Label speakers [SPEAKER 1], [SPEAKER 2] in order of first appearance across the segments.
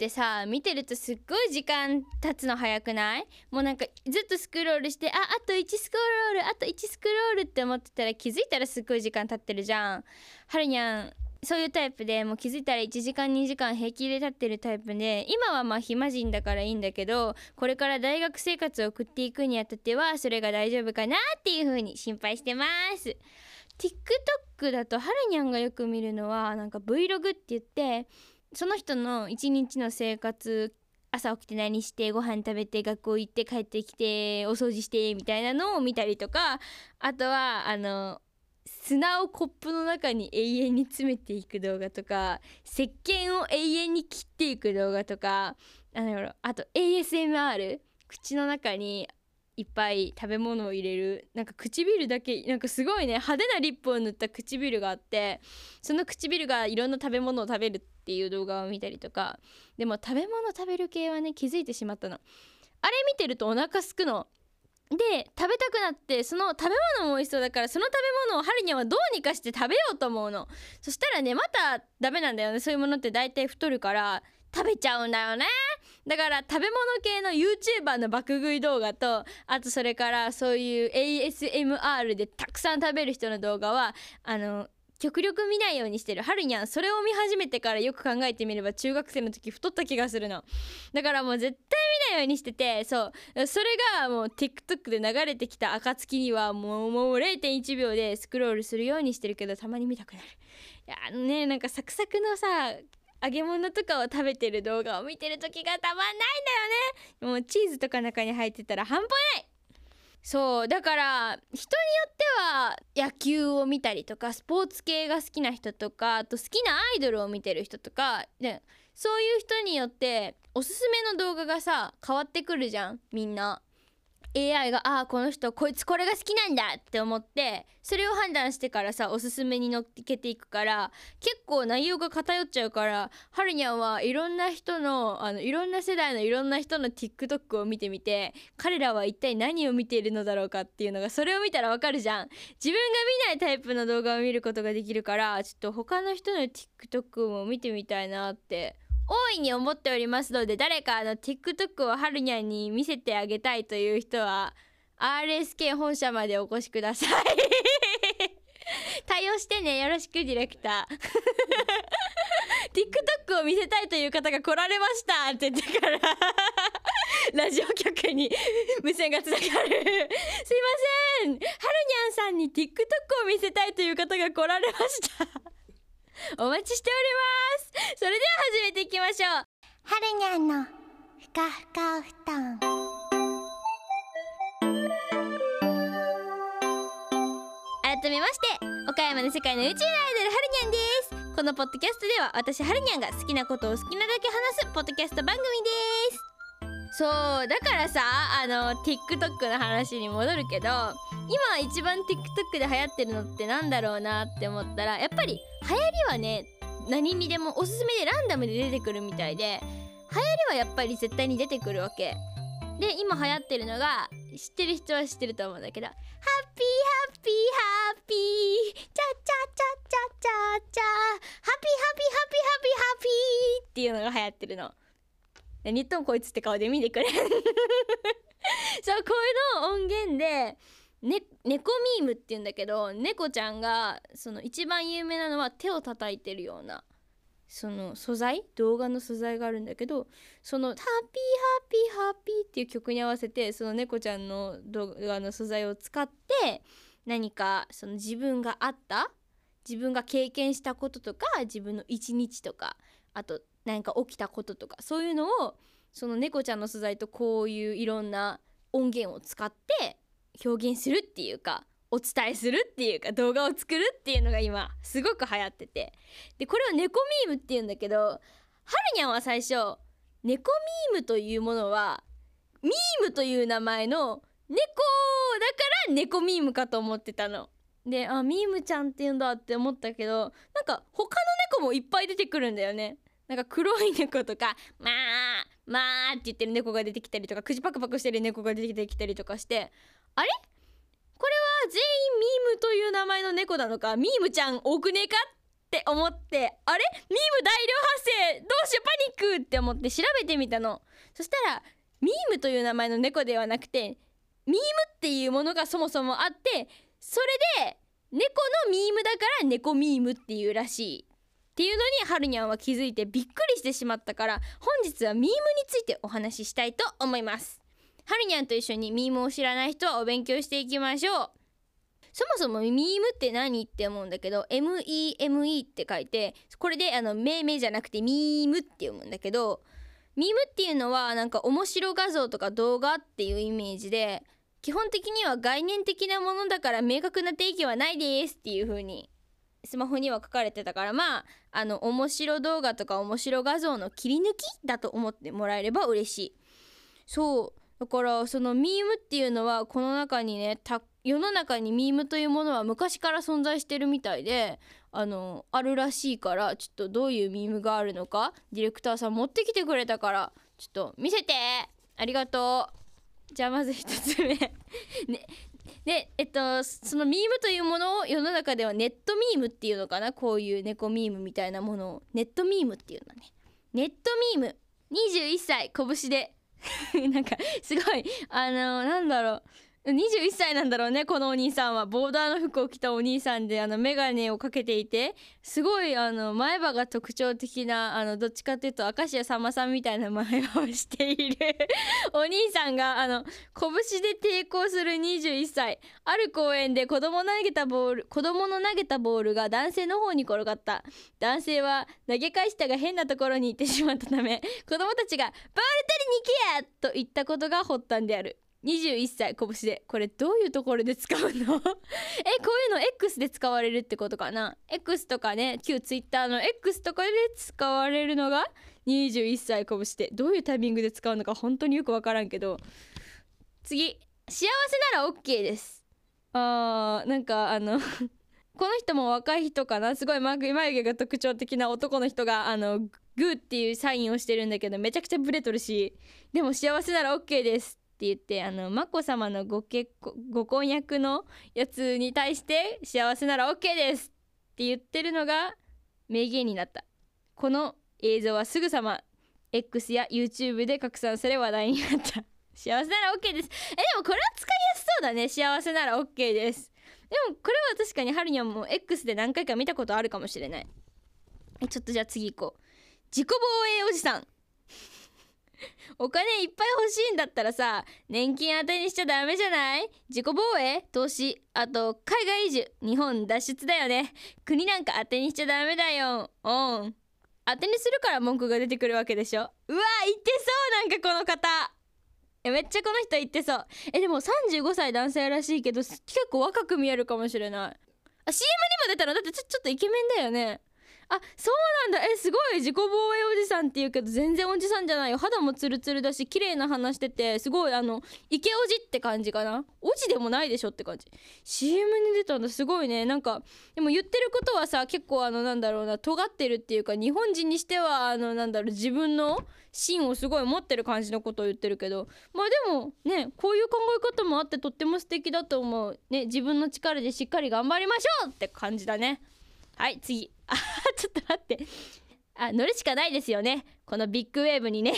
[SPEAKER 1] ってさ見てるとすっごい時間経つの早くない？もうなんかずっとスクロールしてああと1スクロールあと1スクロールって思ってたら気づいたらすっごい時間経ってるじゃん。はるにゃんそういうタイプでもう気づいたら1時間2時間平気で立ってるタイプで今はまあ暇人だからいいんだけどこれから大学生活を送っていくにあたってはそれが大丈夫かなっていう風に心配してます。TikTok だとはるにゃんがよく見るのはなんか Vlog って言ってその人の一日の生活朝起きて何してご飯食べて学校行って帰ってきてお掃除してみたいなのを見たりとかあとはあの砂をコップの中に永遠に詰めていく動画とか石鹸を永遠に切っていく動画とかあのあと ASMR 口の中にいっぱい食べ物を入れるなんか唇だけなんかすごいね派手なリップを塗った唇があってその唇がいろんな食べ物を食べるっていう動画を見たりとかでも食べ物食べる系はね気づいてしまったの。あれ見てるとお腹すくの。で食べたくなってその食べ物も美味しそうだからその食べ物をハルニャンはどうにかして食べようと思うの。そしたらねまたダメなんだよね。そういうものって大体太るから食べちゃうんだよね。だから食べ物系の YouTuber の爆食い動画とあとそれからそういう ASMR でたくさん食べる人の動画はあの極力見ないようにしてる。はるにゃんそれを見始めてからよく考えてみれば中学生の時太った気がするの。だからもう絶対見ないようにしててそう。それがもう TikTok で流れてきた暁にはもうもう0.1秒でスクロールするようにしてるけどたまに見たくなる。いやあのねなんかサクサクのさ揚げ物とかを食べてる動画を見てる時がたまんないんだよね。もうチーズとか中に入ってたら半端ない。そうだから人によっては野球を見たりとかスポーツ系が好きな人とかあと好きなアイドルを見てる人とかでそういう人によっておすすめの動画がさ変わってくるじゃんみんな。AI がああこの人こいつこれが好きなんだって思ってそれを判断してからさおすすめに乗っけていくから結構内容が偏っちゃうからはるにゃんはいろんな人のあのいろんな世代のいろんな人の TikTok を見てみて彼らは一体何を見ているのだろうかっていうのがそれを見たらわかるじゃん。自分が見ないタイプの動画を見ることができるからちょっと他の人の TikTok も見てみたいなって大いに思っておりますので誰かあの TikTok をはるにゃんに見せてあげたいという人は RSK 本社までお越しください。対応してね。よろしくディレクター。TikTok を見せたいという方が来られました。って言ってからラジオ局に無線がつながる。すいません。はるにゃんさんに TikTok を見せたいという方が来られました。お待ちしております。それでは始めていきましょう。
[SPEAKER 2] はるにゃんのふかふかお布団。
[SPEAKER 1] 改めまして岡山の世界の宇宙のアイドルはるにゃんです。このポッドキャストでは私はるにゃんが好きなことを好きなだけ話すポッドキャスト番組ですそうだからさあの TikTok の話に戻るけど今一番 TikTok で流行ってるのってなんだろうなって思ったらやっぱり流行りはね何にでもおすすめでランダムで出てくるみたいで流行りはやっぱり絶対に出てくるわけ。で今流行ってるのが知ってる人は知ってると思うんだけどハッピーハッピーハッピーチャチャチャチャチャチャハッピーハッピーハッピーハッピーハッピーっていうのが流行ってるの。何言ってもこいつって顔で見てくれ そうこういうの音源でね、猫ミームって言うんだけど猫ちゃんがその一番有名なのは手を叩いてるようなその素材？動画の素材があるんだけどその「ハッピーハッピーハッピー」っていう曲に合わせてその猫ちゃんの動画の素材を使って何かその自分があった自分が経験したこととか自分の一日とかあと何か起きたこととかそういうのをその猫ちゃんの素材とこういういろんな音源を使って表現するっていうかお伝えするっていうか動画を作るっていうのが今すごく流行っててでこれを猫ミームっていうんだけどはるにゃんは最初猫ミームというものはミームという名前の猫だから猫ミームかと思ってたの。であミームちゃんって言うんだって思ったけどなんか他の猫もいっぱい出てくるんだよね。なんか黒い猫とか「まあまあ」って言ってる猫が出てきたりとか口パクパクしてる猫が出てきたりとかしてあれ？これは全員ミームという名前の猫なのかミームちゃん多くねえかって思ってあれ？ミーム大量発生どうしようパニックって思って調べてみたの。そしたらミームという名前の猫ではなくてミームっていうものがそもそもあってそれで猫のミームだから猫ミームっていうらしい。っていうのにはるにゃんは気づいてびっくりしてしまったから本日はミームについてお話ししたいと思います。はるにゃんと一緒にミームを知らない人はお勉強していきましょう。そもそもミームって何って思うんだけど MEME って書いてこれであの命名じゃなくてミームって読むんだけどミームっていうのはなんか面白画像とか動画っていうイメージで基本的には概念的なものだから明確な定義はないですっていう風にスマホには書かれてたからまああの面白動画とか面白画像の切り抜きだと思ってもらえれば嬉しい。そう。だからそのミームっていうのはこの中にね世の中にミームというものは昔から存在してるみたいであのあるらしいからちょっとどういうミームがあるのかディレクターさん持ってきてくれたからちょっと見せて。ありがとう。じゃあまず一つ目。ねでえっとそのミームというものを世の中ではネットミームっていうのかな？こういう猫ミームみたいなものを。ネットミームっていうのね。ネットミーム。21歳拳で。なんかすごいあのなんだろう。21歳なんだろうねこのお兄さんは。ボーダーの服を着たお兄さんであの眼鏡をかけていてすごいあの前歯が特徴的なあのどっちかっていうと明石家さんまさんみたいな前歯をしている。お兄さんがあの拳で抵抗する21歳ある公園で子供投げたボール子供の投げたボールが男性の方に転がった。男性は投げ返したが変なところに行ってしまったため子供たちが「ボール取りに行け!」と言ったことが発端である。21歳拳でこれどういうところで使うの？えこういうの X で使われるってことかな？X とかね旧 Twitter の X とかで使われるのが21歳拳で。どういうタイミングで使うのか本当によく分からんけど。次。幸せなら OK です。あーなんかあの この人も若い人かな？すごい眉毛が特徴的な男の人があのグーっていうサインをしてるんだけどめちゃくちゃブレとるし。でも幸せなら OK です。って言ってあの眞子さまのご結婚ご婚約のやつに対して幸せなら OK ですって言ってるのが名言になった。この映像はすぐさま X や YouTube で拡散され話題になった。幸せなら OK です。えでもこれは使いやすそうだね。幸せなら OK です。でもこれは確かにハルニャンも X で何回か見たことあるかもしれない。ちょっとじゃあ次行こう。自己防衛おじさん。お金いっぱい欲しいんだったらさ年金当てにしちゃダメじゃない？自己防衛？投資？あと海外移住？日本脱出だよね。国なんか当てにしちゃダメだよ。うん。当てにするから文句が出てくるわけでしょ？うわ言ってそうなんかこの方。えめっちゃこの人言ってそう。えでも35歳男性らしいけど結構若く見えるかもしれない。あ CM にも出たの？だってちょちょっとイケメンだよね。あそうなんだ。えすごい。自己防衛おじさんって言うけど全然おじさんじゃないよ。肌もツルツルだし綺麗な鼻しててすごいあのイケおじって感じかな。おじでもないでしょって感じ。CM に出たんだ。すごいね。なんかでも言ってることはさ結構あのなんだろうな尖ってるっていうか日本人にしてはあのなんだろう自分の芯をすごい持ってる感じのことを言ってるけど。まあでもねこういう考え方もあってとっても素敵だと思う。ね自分の力でしっかり頑張りましょうって感じだね。はい次。あ ちょっと待って。あ乗るしかないですよね。このビッグウェーブにね。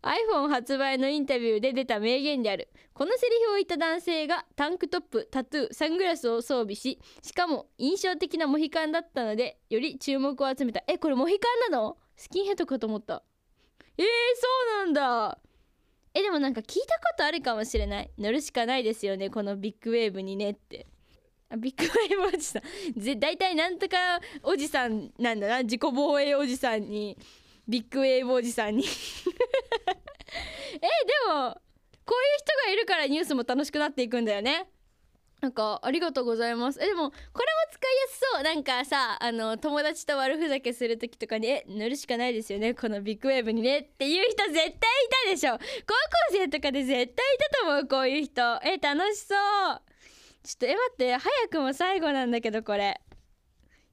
[SPEAKER 1] iPhone 発売のインタビューで出た名言である。このセリフを言った男性がタンクトップタトゥーサングラスを装備ししかも印象的なモヒカンだったのでより注目を集めた。えこれモヒカンなの？スキンヘッドかと思った。えー、そうなんだ。えでもなんか聞いたことあるかもしれない。乗るしかないですよねこのビッグウェーブにねって。ビッグウェーブおじさん。ぜ大体なんとかおじさんなんだな。自己防衛おじさんに。ビッグウェーブおじさんに。えでもこういう人がいるからニュースも楽しくなっていくんだよね。なんかありがとうございます。えでもこれも使いやすそう。なんかさあの友達と悪ふざけする時とかにえ乗るしかないですよね。このビッグウェーブにね。っていう人絶対いたでしょ。高校生とかで絶対いたと思うこういう人。え楽しそう。ちょっとえ待って早くも最後なんだけどこれ。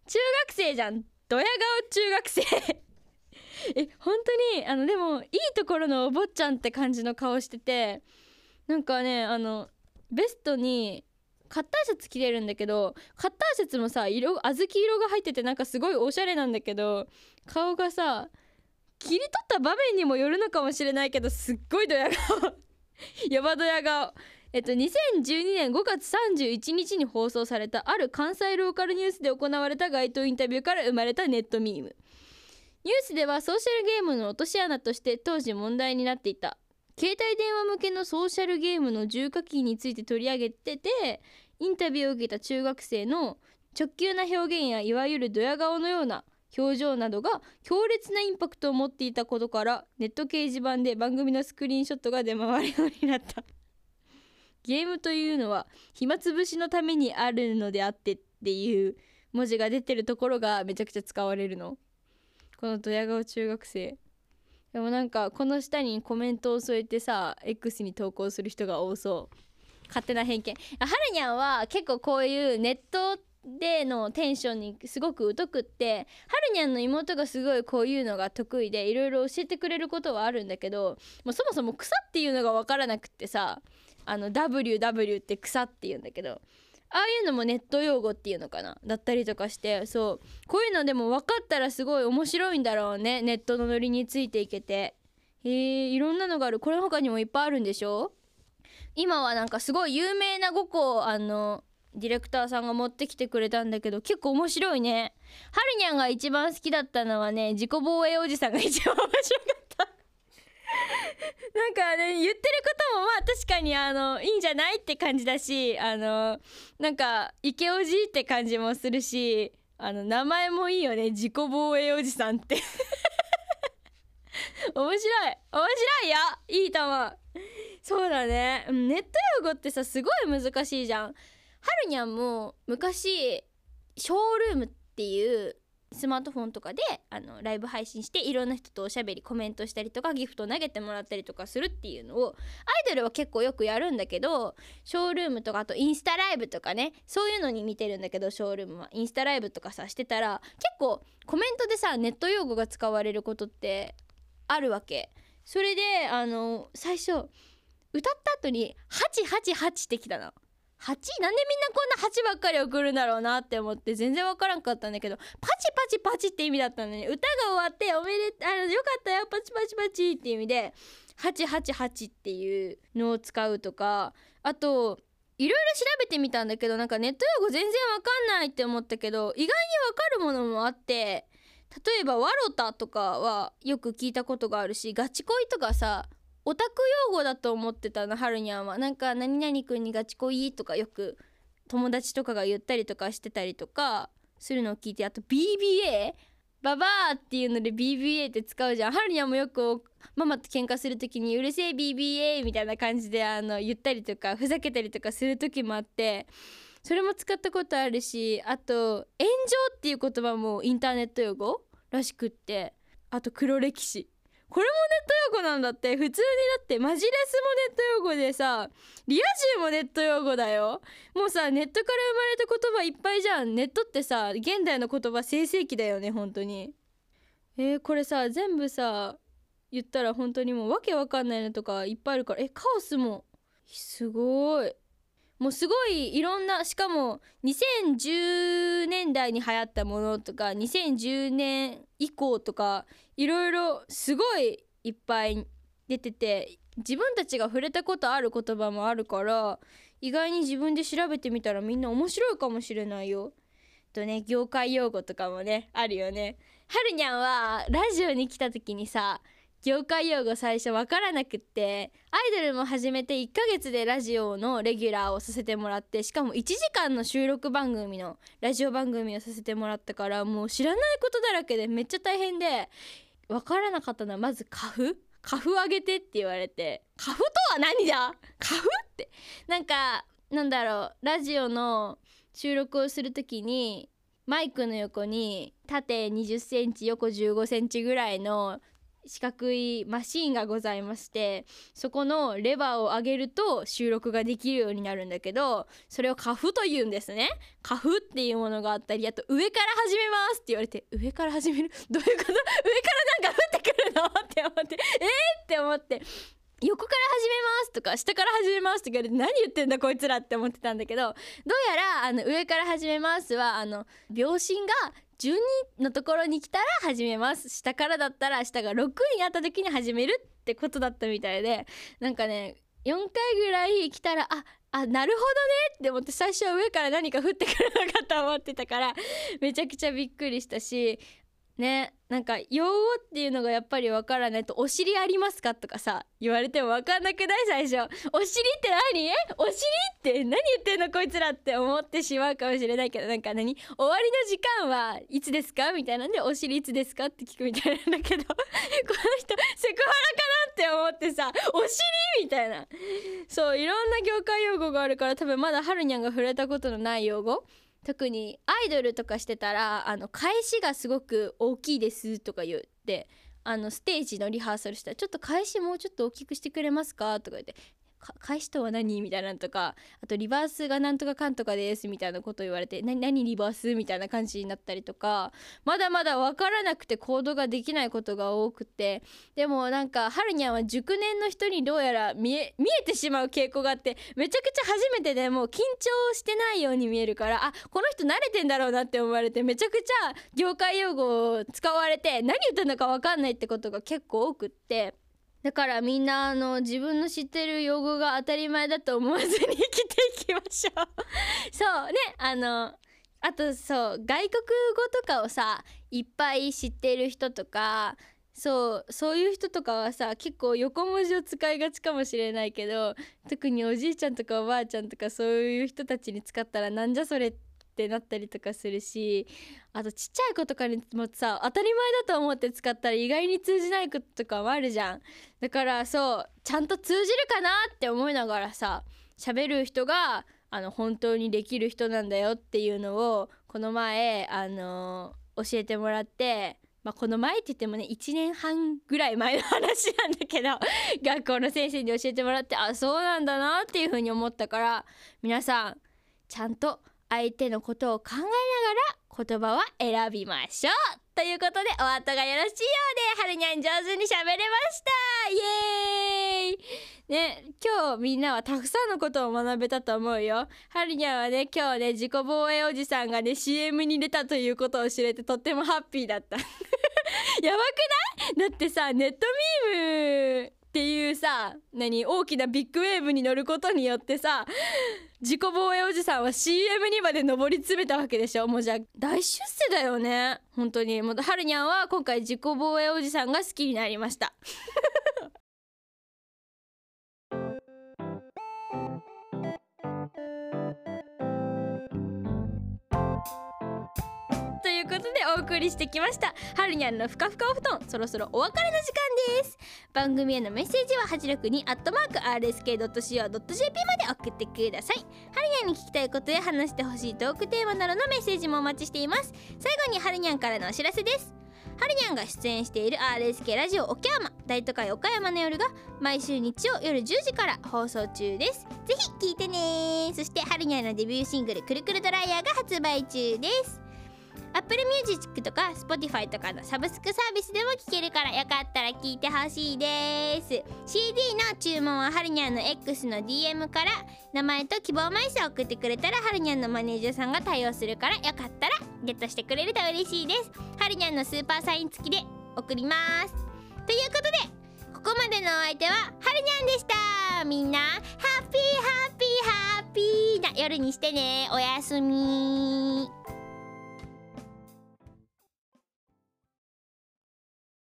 [SPEAKER 1] 中学生じゃん。ドヤ顔中学生。え本当にあのでもいいところのお坊ちゃんって感じの顔しててなんかねあのベストにカッターシャツ着てるんだけどカッターシャツもさ色小豆色が入っててなんかすごいおしゃれなんだけど顔がさ切り取った場面にもよるのかもしれないけどすっごいドヤ顔。ヤバドヤ顔。えっと、2012年5月31日に放送されたある関西ローカルニュースで行われた街頭インタビューから生まれたネットミーム。ニュースではソーシャルゲームの落とし穴として当時問題になっていた携帯電話向けのソーシャルゲームの重課金について取り上げててインタビューを受けた中学生の直球な表現やいわゆるドヤ顔のような表情などが強烈なインパクトを持っていたことからネット掲示板で番組のスクリーンショットが出回るようになった。ゲームというのは暇つぶしのためにあるのであってっていう文字が出てるところがめちゃくちゃ使われるの。このドヤ顔中学生。でもなんかこの下にコメントを添えてさ X に投稿する人が多そう。勝手な偏見。はるにゃんは結構こういうネットでのテンションにすごく疎くってはるにゃんの妹がすごいこういうのが得意でいろいろ教えてくれることはあるんだけどもうそもそも草っていうのが分からなくってさあの WW って草っていうんだけどああいうのもネット用語っていうのかな？だったりとかしてそう。こういうのでも分かったらすごい面白いんだろうね。ネットのノリについていけて。へえいろんなのがある。これ他にもいっぱいあるんでしょ？今はなんかすごい有名な5個あのディレクターさんが持ってきてくれたんだけど結構面白いね。はるにゃんが一番好きだったのはね自己防衛おじさんが一番面白かった。なんかね言ってることもまあ確かにあのいいんじゃないって感じだしあのなんかイケおじって感じもするしあの名前もいいよね自己防衛おじさんって。面白い面白いよいいと思う。そうだね。ネット用語ってさすごい難しいじゃん。はるにゃんも昔ショールームっていうスマートフォンとかであのライブ配信していろんな人とおしゃべりコメントしたりとかギフト投げてもらったりとかするっていうのをアイドルは結構よくやるんだけどショールームとかあとインスタライブとかねそういうのに見てるんだけどショールームはインスタライブとかさしてたら結構コメントでさネット用語が使われることってあるわけそれであの最初歌った後に「888」ってきたの。8なんでみんなこんな8ばっかり送るんだろうなって思って全然わからんかったんだけどパチパチパチって意味だったのに歌が終わっておめであのよかったよパチパチパチっていう意味で888っていうのを使うとかあといろいろ調べてみたんだけどなんかネット用語全然わかんないって思ったけど意外にわかるものもあって例えば「ワロタ」とかはよく聞いたことがあるしガチ恋とかさオタク用語だと思ってたのはるにゃんは。なんか「何々くんにガチ恋」とかよく友達とかが言ったりとかしてたりとかするのを聞いてあと BBA ババアっていうので BBA って使うじゃん。はるにゃんもよくママと喧嘩する時に「うるせえ BBA」みたいな感じであの言ったりとかふざけたりとかする時もあってそれも使ったことあるしあと「炎上」っていう言葉もインターネット用語らしくってあと黒歴史。これもネット用語なんだって。普通にだってマジレスもネット用語でさリア充もネット用語だよ。もうさネットから生まれた言葉いっぱいじゃん。ネットってさ現代の言葉生成器だよね本当に。えー、これさ全部さ言ったら本当にもうわけわかんないのとかいっぱいあるから。えカオスも。すごい。もうすごいいろんなしかも2010年代に流行ったものとか2010年以降とかいろいろすごいいっぱい出てて自分たちが触れたことある言葉もあるから意外に自分で調べてみたらみんな面白いかもしれないよ。とね業界用語とかもねあるよね。はるにゃんはラジオに来た時にさ業界用語最初分からなくってアイドルも始めて1ヶ月でラジオのレギュラーをさせてもらってしかも1時間の収録番組のラジオ番組をさせてもらったからもう知らないことだらけでめっちゃ大変で分からなかったのはまず花粉？花粉あげてって言われて花粉とは何だ？花粉って？なんかなんだろうラジオの収録をする時にマイクの横に縦2 0センチ横1 5センチぐらいの四角いマシンがございましてそこのレバーを上げると収録ができるようになるんだけどそれをカフというんですね。カフっていうものがあったりあと上から始めますって言われて上から始める？どういうこと？上からなんか降ってくるの？って思ってえー、って思って。横から始めますとか下から始めますとか言われて何言ってんだこいつらって思ってたんだけどどうやらあの上から始めますはあの秒針が12のところに来たら始めます。下からだったら下が6になった時に始めるってことだったみたいでなんかね4回ぐらい来たらああなるほどねって思って最初は上から何か降ってくるのかと思ってたからめちゃくちゃびっくりしたしねなんか用語っていうのがやっぱりわからないと「お尻ありますか?」とかさ言われてもわかんなくない最初「お尻って何？お尻って何言ってんのこいつら」って思ってしまうかもしれないけどなんか何？終わりの時間はいつですかみたいなんで「お尻いつですか?」って聞くみたいなんだけど この人セクハラかなって思ってさ「お尻?」みたいなそういろんな業界用語があるから多分まだはるにゃんが触れたことのない用語特にアイドルとかしてたらあの返しがすごく大きいですとか言ってあのステージのリハーサルしたらちょっと返しもうちょっと大きくしてくれますか？とか言って返しとは何？みたいなのとかあとリバースがなんとかかんとかですみたいなこと言われて何何リバースみたいな感じになったりとかまだまだ分からなくて行動ができないことが多くてでもなんかはるにゃんは熟年の人にどうやら見え見えてしまう傾向があってめちゃくちゃ初めてでもう緊張してないように見えるからあこの人慣れてんだろうなって思われてめちゃくちゃ業界用語を使われて何言ってんのか分かんないってことが結構多くって。だからみんなあの自分の知ってる用語が当たり前だと思わずに生きていきましょう。そうねあのあとそう外国語とかをさいっぱい知ってる人とかそうそういう人とかはさ結構横文字を使いがちかもしれないけど特におじいちゃんとかおばあちゃんとかそういう人たちに使ったらなんじゃそれってってなったりとかするしあとちっちゃい子とかにもさ当たり前だと思って使ったら意外に通じないこととかもあるじゃん。だからそうちゃんと通じるかなって思いながらさ喋る人があの本当にできる人なんだよっていうのをこの前あの教えてもらってまあ、この前って言ってもね1年半ぐらい前の話なんだけど 学校の先生に教えてもらってあそうなんだなっていうふうに思ったから皆さんちゃんと相手のことを考えながら言葉は選びましょうということでお後がよろしいようではるにゃん上手に喋れました。イエーイ。ね今日みんなはたくさんのことを学べたと思うよ。はるにゃんはね今日ね自己防衛おじさんがね CM に出たということを知れてとってもハッピーだった。やばくない？だってさネットミームっていうさ何？大きなビッグウェーブに乗ることによってさ自己防衛おじさんは CM にまで上り詰めたわけでしょ？もうじゃあ大出世だよね。本当に。もうはるにゃんは今回自己防衛おじさんが好きになりました。でお送りしてきました。はるにゃんのふかふかお布団そろそろお別れの時間です。番組へのメッセージは862アットマーク RSK.CO.JP まで送ってください。はるにゃんに聞きたいことや話してほしいトークテーマなどのメッセージもお待ちしています。最後にはるにゃんからのお知らせです。はるにゃんが出演している RSK ラジオ岡山大都会岡山の夜が毎週日曜夜10時から放送中です。ぜひ聞いてねそしてはるにゃんのデビューシングル「くるくるドライヤー」が発売中です。Apple Music とか Spotify とかのサブスクサービスでも聴けるからよかったら聴いてほしいです。CD の注文ははるにゃんの X の DM から名前と希望枚数を送ってくれたらはるにゃんのマネージャーさんが対応するからよかったらゲットしてくれると嬉しいです。はるにゃんのスーパーサイン付きで送ります。ということでここまでのお相手ははるにゃんでした。みんなハッピーハッピーハッピーな夜にしてね。おやすみ。